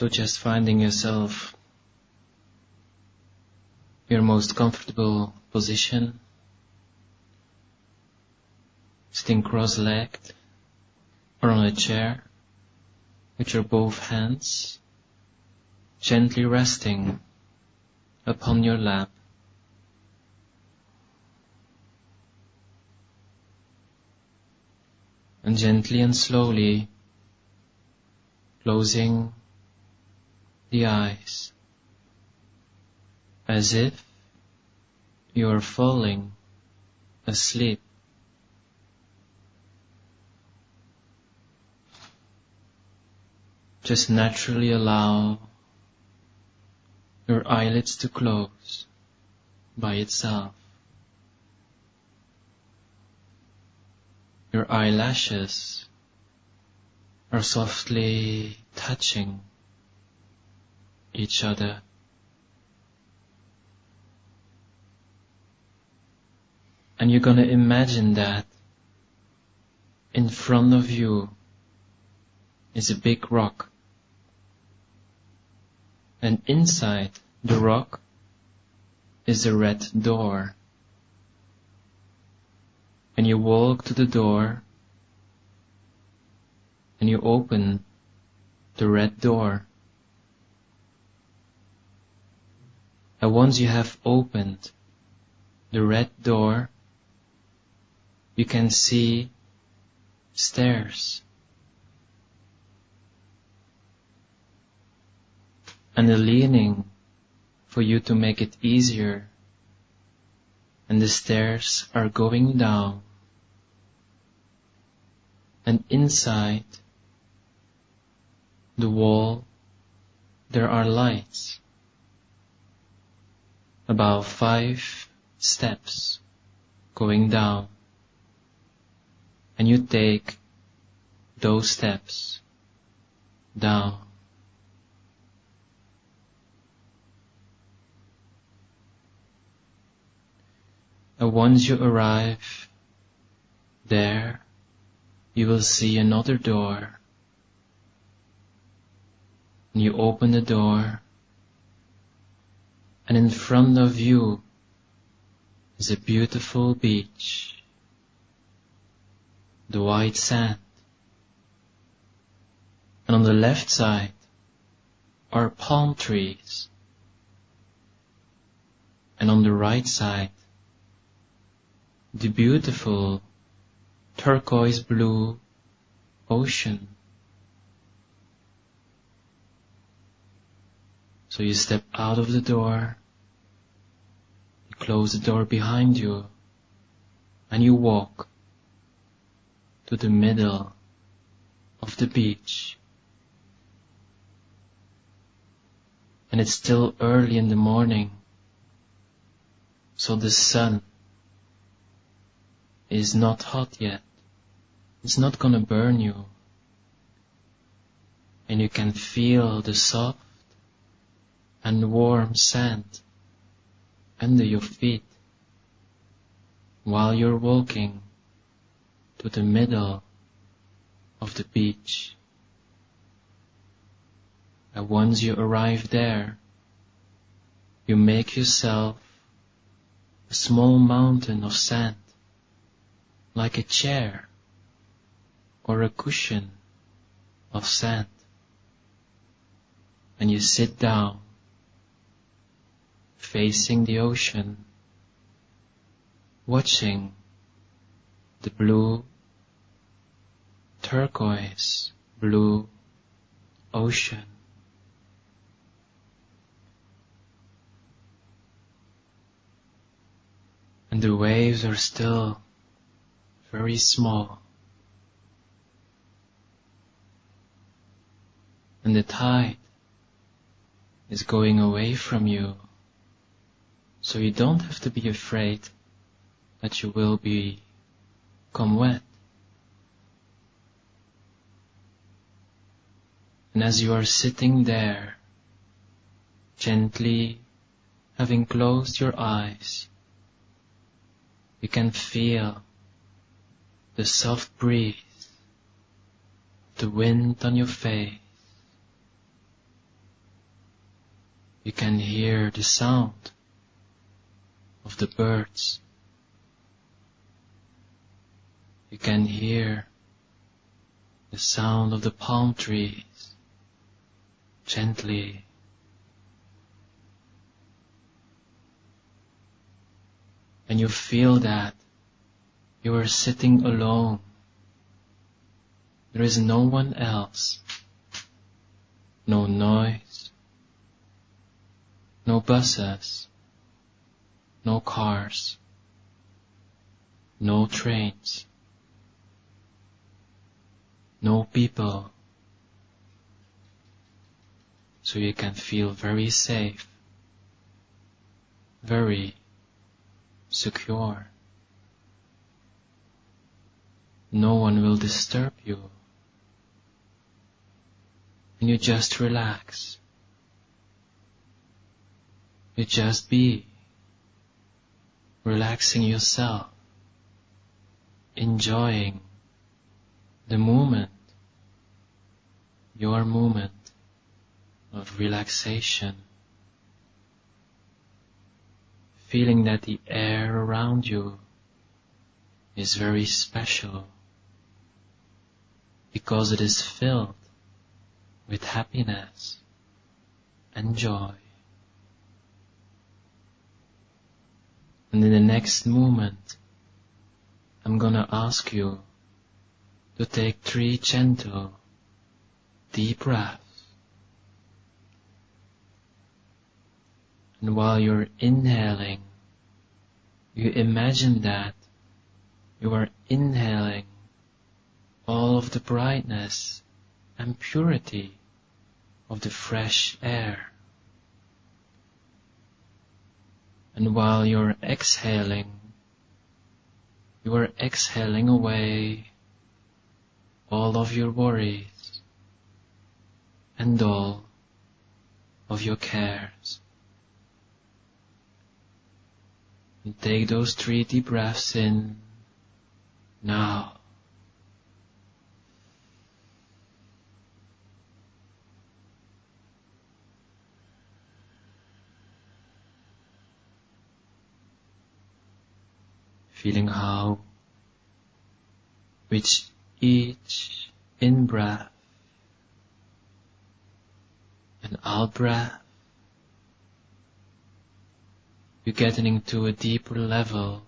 So just finding yourself your most comfortable position, sitting cross-legged or on a chair with your both hands gently resting upon your lap. And gently and slowly closing the eyes as if you are falling asleep. Just naturally allow your eyelids to close by itself. Your eyelashes are softly touching each other. And you're gonna imagine that in front of you is a big rock. And inside the rock is a red door. And you walk to the door and you open the red door. And once you have opened the red door, you can see stairs. And the leaning for you to make it easier. And the stairs are going down. And inside the wall there are lights. About five steps going down. And you take those steps down. And once you arrive there, you will see another door. And you open the door, and in front of you is a beautiful beach. The white sand. And on the left side are palm trees. And on the right side the beautiful turquoise blue ocean. So you step out of the door, close the door behind you, and you walk to the middle of the beach. And it's still early in the morning, so the sun is not hot yet. It's not gonna burn you. And you can feel the soft and warm sand under your feet while you're walking to the middle of the beach. And once you arrive there, you make yourself a small mountain of sand like a chair or a cushion of sand. And you sit down facing the ocean, watching the blue, turquoise blue ocean. And the waves are still very small. And the tide is going away from you. So you don't have to be afraid that you will become wet. And as you are sitting there, gently having closed your eyes, you can feel the soft breeze, the wind on your face, You can hear the sound of the birds. You can hear the sound of the palm trees gently. And you feel that you are sitting alone. There is no one else. No noise. No buses. No cars. No trains. No people. So you can feel very safe. Very secure. No one will disturb you. And you just relax. You just be. Relaxing yourself. Enjoying the moment. Your moment of relaxation. Feeling that the air around you is very special because it is filled with happiness and joy. And in the next moment, I'm gonna ask you to take three gentle, deep breaths. And while you're inhaling, you imagine that you are inhaling all of the brightness and purity of the fresh air. And while you're exhaling, you are exhaling away all of your worries and all of your cares. And take those three deep breaths in now. Feeling how with each in breath and out breath you're getting into a deeper level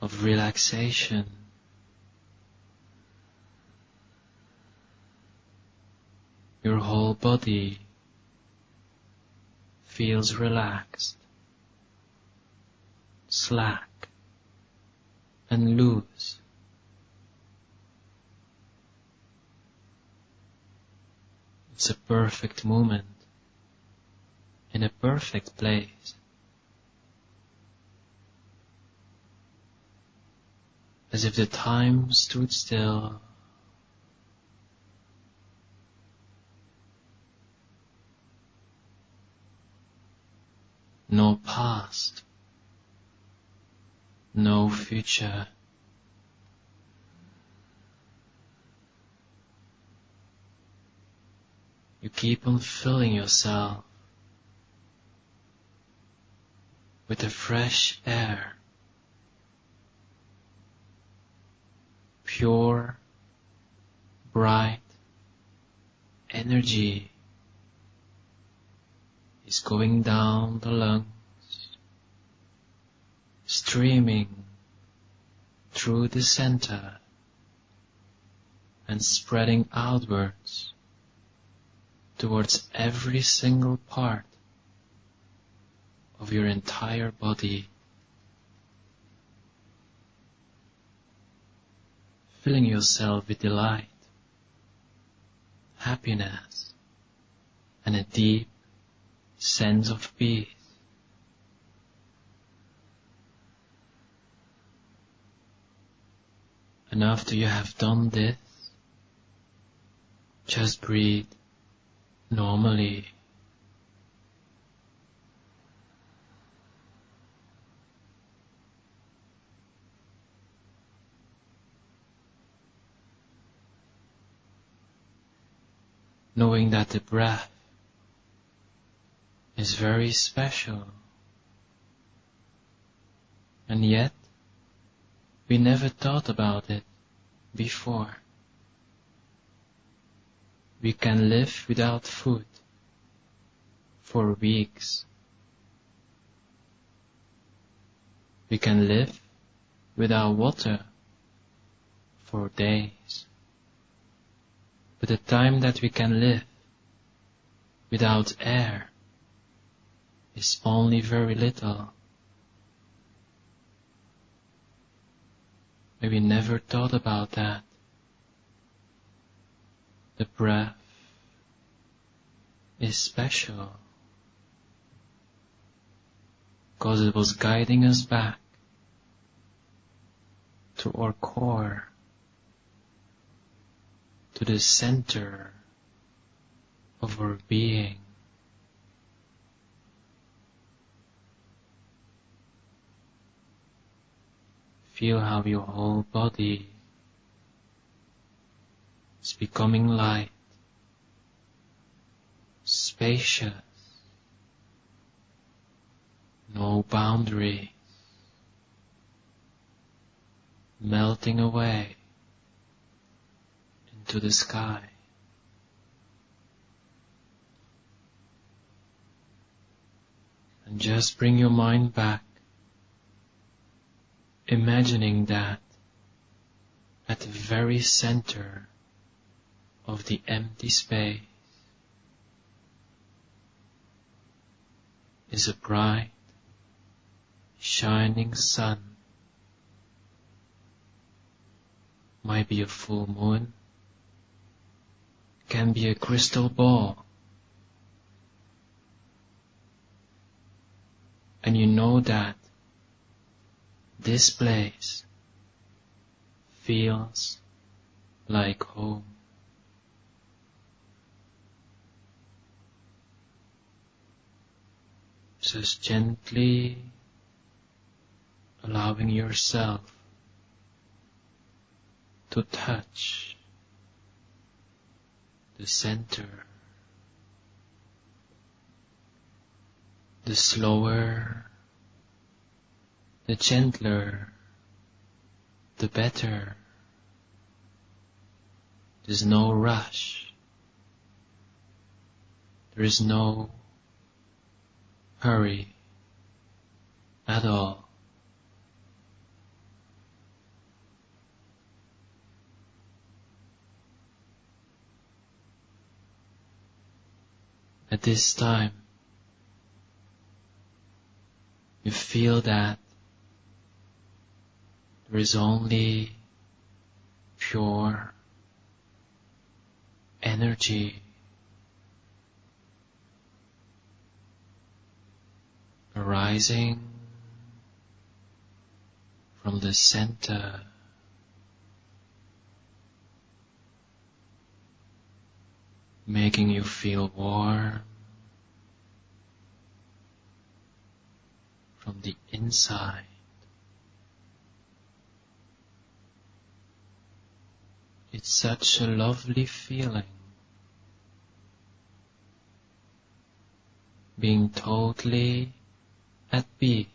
of relaxation. Your whole body feels relaxed, slack, and loose. It's a perfect moment in a perfect place. As if the time stood still. No past, no future. You keep on filling yourself with the fresh air, pure, bright energy is going down the lungs, streaming through the center and spreading outwards towards every single part of your entire body, filling yourself with delight, happiness, and a deep sense of peace. And after you have done this, just breathe normally. Knowing that the breath is very special. And yet, we never thought about it before. We can live without food for weeks. We can live without water for days. But the time that we can live without air is only very little. We never thought about that. The breath is special because it was guiding us back to our core, to the center of our being. Feel how your whole body is becoming light, spacious, no boundaries, melting away into the sky. And just bring your mind back, imagining that at the very center of the empty space is a bright, shining sun. Might be a full moon, can be a crystal ball. And you know that this place feels like home. Just gently allowing yourself to touch the center. The slower, the gentler, the better. There's no rush. There is no hurry at all. At this time, you feel that there is only pure energy arising from the center making you feel warm from the inside. It's such a lovely feeling being totally at peace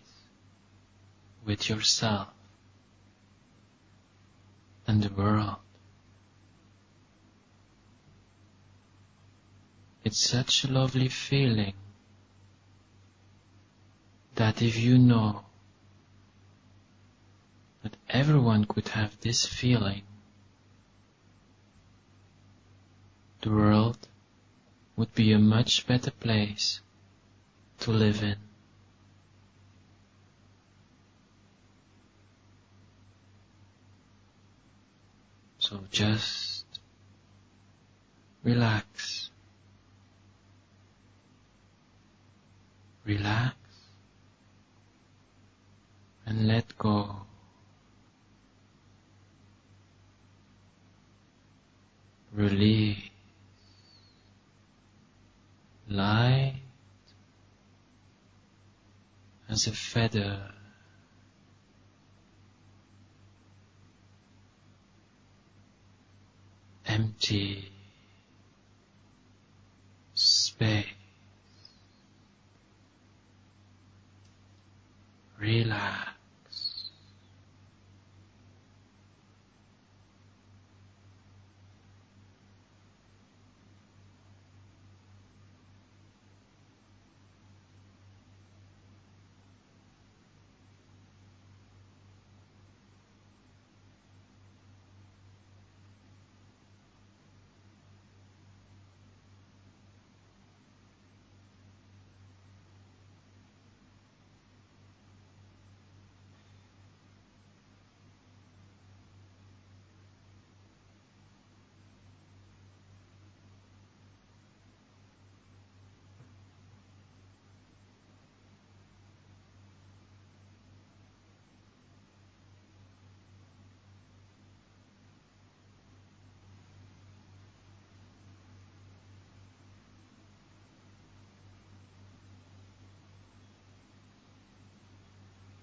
with yourself and the world. It's such a lovely feeling that if you know that everyone could have this feeling, the world would be a much better place to live in. So just relax. Relax and let go. Release light as a feather. Empty space. Relax.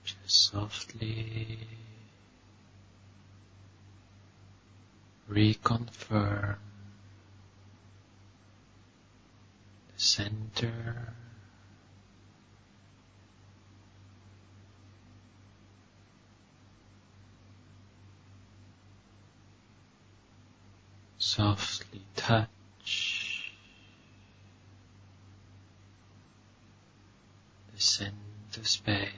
Just softly reconfirm the center softly touch the center space.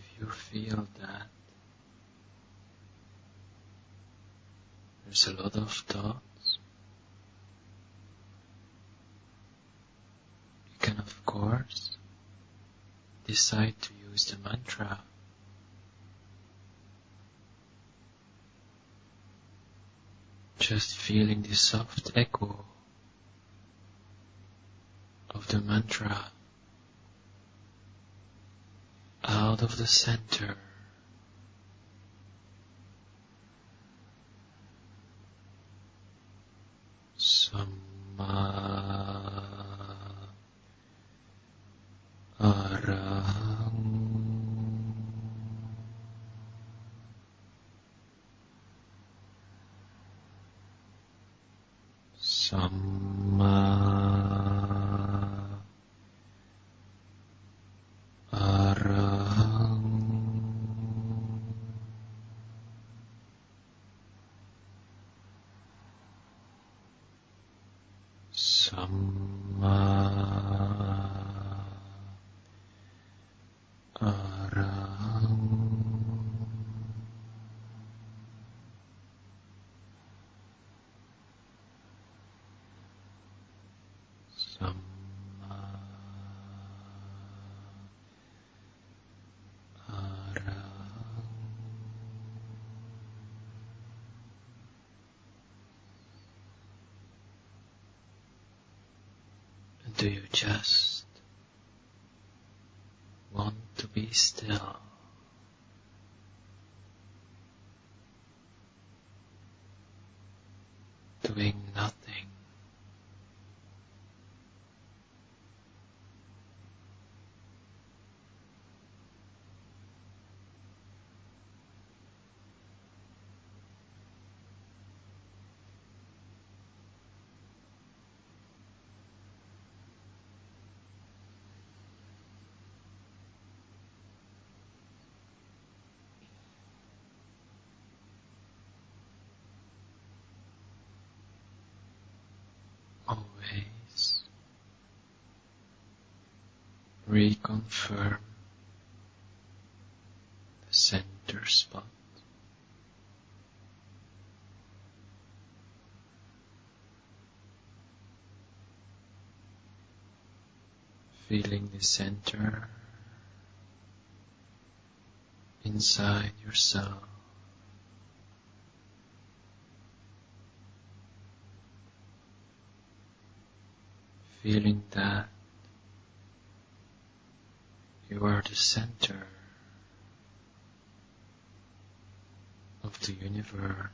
If you feel that there's a lot of thoughts, you can of course decide to use the mantra. Just feeling the soft echo of the mantra out of the center. 啊。嗯 Do you just want to be still? Doing nothing. Always reconfirm the center spot. Feeling the center inside yourself. Feeling that you are the center of the universe.